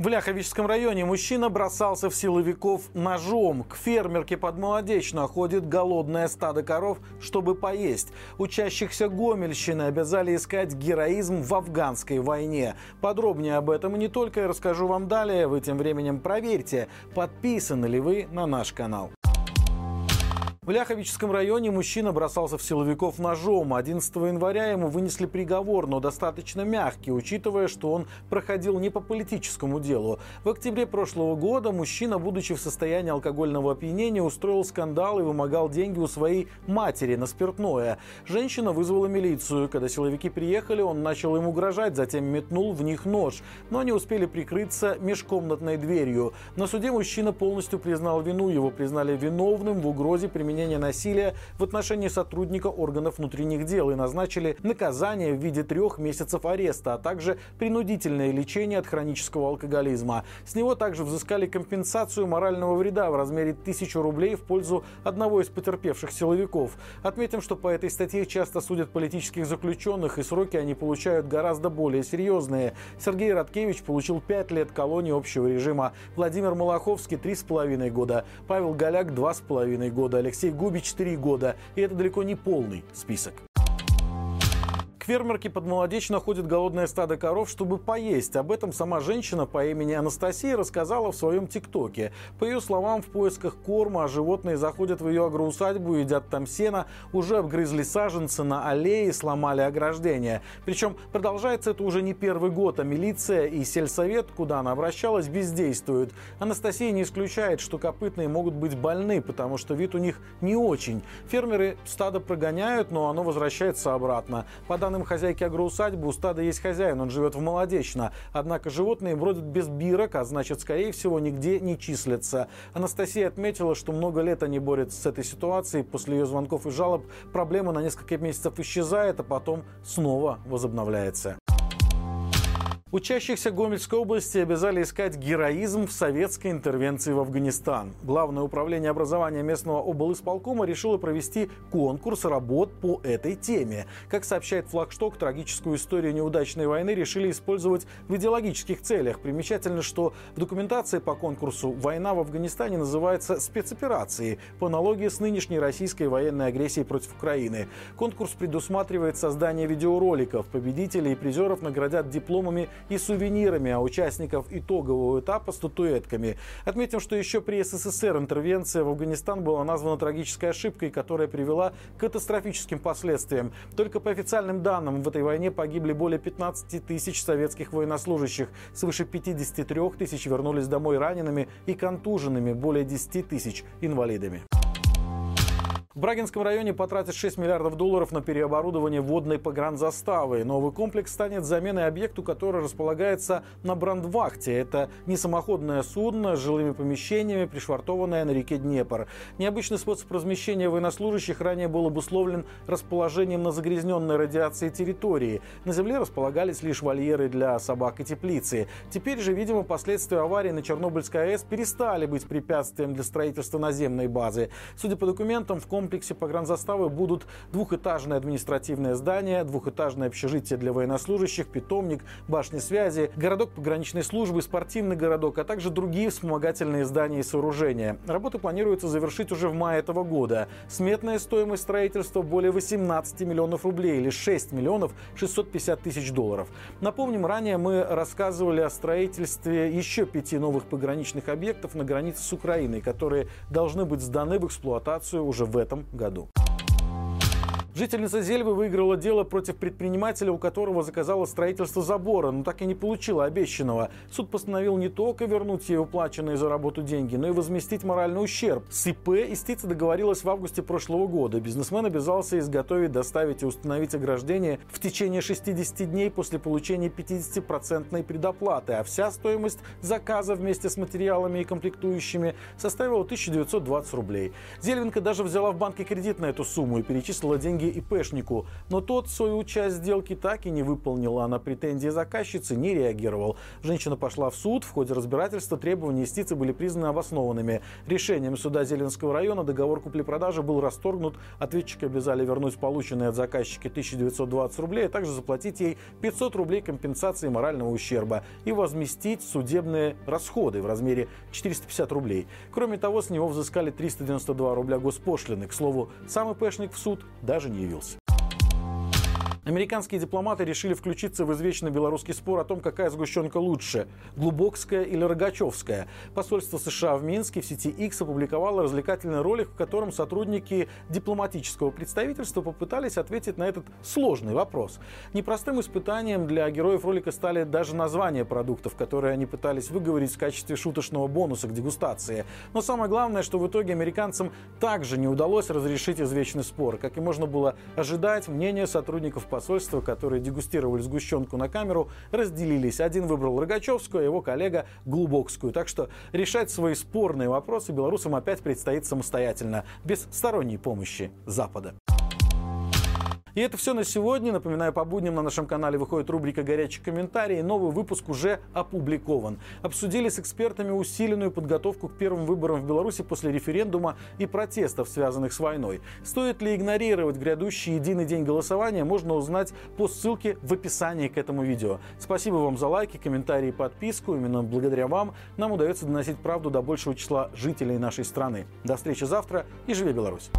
В Ляховическом районе мужчина бросался в силовиков ножом. К фермерке под Молодечно ходит голодное стадо коров, чтобы поесть. Учащихся Гомельщины обязали искать героизм в афганской войне. Подробнее об этом и не только я расскажу вам далее. Вы тем временем проверьте, подписаны ли вы на наш канал. В Ляховическом районе мужчина бросался в силовиков ножом. 11 января ему вынесли приговор, но достаточно мягкий, учитывая, что он проходил не по политическому делу. В октябре прошлого года мужчина, будучи в состоянии алкогольного опьянения, устроил скандал и вымогал деньги у своей матери на спиртное. Женщина вызвала милицию. Когда силовики приехали, он начал им угрожать, затем метнул в них нож. Но они успели прикрыться межкомнатной дверью. На суде мужчина полностью признал вину. Его признали виновным в угрозе применения применения насилия в отношении сотрудника органов внутренних дел и назначили наказание в виде трех месяцев ареста, а также принудительное лечение от хронического алкоголизма. С него также взыскали компенсацию морального вреда в размере тысячи рублей в пользу одного из потерпевших силовиков. Отметим, что по этой статье часто судят политических заключенных, и сроки они получают гораздо более серьезные. Сергей Радкевич получил 5 лет колонии общего режима, Владимир Малаховский – 3,5 года, Павел Голяк – 2,5 года, Алексей Алексей Губич 3 года. И это далеко не полный список фермерке под Молодечно ходит голодное стадо коров, чтобы поесть. Об этом сама женщина по имени Анастасия рассказала в своем ТикТоке. По ее словам, в поисках корма животные заходят в ее агроусадьбу, едят там сено, уже обгрызли саженцы на аллее, сломали ограждение. Причем продолжается это уже не первый год, а милиция и сельсовет, куда она обращалась, бездействуют. Анастасия не исключает, что копытные могут быть больны, потому что вид у них не очень. Фермеры стадо прогоняют, но оно возвращается обратно. По данным данным хозяйки агроусадьбы, у стада есть хозяин, он живет в Молодечно. Однако животные бродят без бирок, а значит, скорее всего, нигде не числятся. Анастасия отметила, что много лет они борются с этой ситуацией. После ее звонков и жалоб проблема на несколько месяцев исчезает, а потом снова возобновляется. Учащихся Гомельской области обязали искать героизм в советской интервенции в Афганистан. Главное управление образования местного облисполкома решило провести конкурс работ по этой теме. Как сообщает флагшток, трагическую историю неудачной войны решили использовать в идеологических целях. Примечательно, что в документации по конкурсу «Война в Афганистане» называется спецоперацией по аналогии с нынешней российской военной агрессией против Украины. Конкурс предусматривает создание видеороликов. Победителей и призеров наградят дипломами и сувенирами, а участников итогового этапа статуэтками. Отметим, что еще при СССР интервенция в Афганистан была названа трагической ошибкой, которая привела к катастрофическим последствиям. Только по официальным данным в этой войне погибли более 15 тысяч советских военнослужащих. Свыше 53 тысяч вернулись домой ранеными и контуженными, более 10 тысяч инвалидами. В Брагинском районе потратят 6 миллиардов долларов на переоборудование водной погранзаставы. Новый комплекс станет заменой объекту, который располагается на Брандвахте. Это не самоходное судно с жилыми помещениями, пришвартованное на реке Днепр. Необычный способ размещения военнослужащих ранее был обусловлен расположением на загрязненной радиацией территории. На земле располагались лишь вольеры для собак и теплицы. Теперь же, видимо, последствия аварии на Чернобыльской АЭС перестали быть препятствием для строительства наземной базы. Судя по документам, в комплексе комплексе погранзаставы будут двухэтажное административное здание, двухэтажное общежитие для военнослужащих, питомник, башня связи, городок пограничной службы, спортивный городок, а также другие вспомогательные здания и сооружения. Работы планируется завершить уже в мае этого года. Сметная стоимость строительства более 18 миллионов рублей или 6 миллионов 650 тысяч долларов. Напомним, ранее мы рассказывали о строительстве еще пяти новых пограничных объектов на границе с Украиной, которые должны быть сданы в эксплуатацию уже в этом этом году. Жительница Зельвы выиграла дело против предпринимателя, у которого заказала строительство забора, но так и не получила обещанного. Суд постановил не только вернуть ей уплаченные за работу деньги, но и возместить моральный ущерб. С ИП истица договорилась в августе прошлого года. Бизнесмен обязался изготовить, доставить и установить ограждение в течение 60 дней после получения 50% предоплаты, а вся стоимость заказа вместе с материалами и комплектующими составила 1920 рублей. Зельвинка даже взяла в банке кредит на эту сумму и перечислила деньги ИПшнику. Но тот свою часть сделки так и не выполнил, а на претензии заказчицы не реагировал. Женщина пошла в суд. В ходе разбирательства требования истицы были признаны обоснованными. Решением суда Зеленского района договор купли-продажи был расторгнут. Ответчики обязали вернуть полученные от заказчики 1920 рублей, а также заплатить ей 500 рублей компенсации морального ущерба и возместить судебные расходы в размере 450 рублей. Кроме того, с него взыскали 392 рубля госпошлины. К слову, сам ИПшник в суд даже не явился. Американские дипломаты решили включиться в извечный белорусский спор о том, какая сгущенка лучше – глубокская или рогачевская. Посольство США в Минске в сети X опубликовало развлекательный ролик, в котором сотрудники дипломатического представительства попытались ответить на этот сложный вопрос. Непростым испытанием для героев ролика стали даже названия продуктов, которые они пытались выговорить в качестве шуточного бонуса к дегустации. Но самое главное, что в итоге американцам также не удалось разрешить извечный спор. Как и можно было ожидать, мнение сотрудников посольства, которые дегустировали сгущенку на камеру, разделились. Один выбрал Рогачевскую, а его коллега Глубокскую. Так что решать свои спорные вопросы белорусам опять предстоит самостоятельно, без сторонней помощи Запада. И это все на сегодня. Напоминаю, по будням на нашем канале выходит рубрика «Горячие комментарии». Новый выпуск уже опубликован. Обсудили с экспертами усиленную подготовку к первым выборам в Беларуси после референдума и протестов, связанных с войной. Стоит ли игнорировать грядущий единый день голосования, можно узнать по ссылке в описании к этому видео. Спасибо вам за лайки, комментарии и подписку. Именно благодаря вам нам удается доносить правду до большего числа жителей нашей страны. До встречи завтра и живи Беларусь!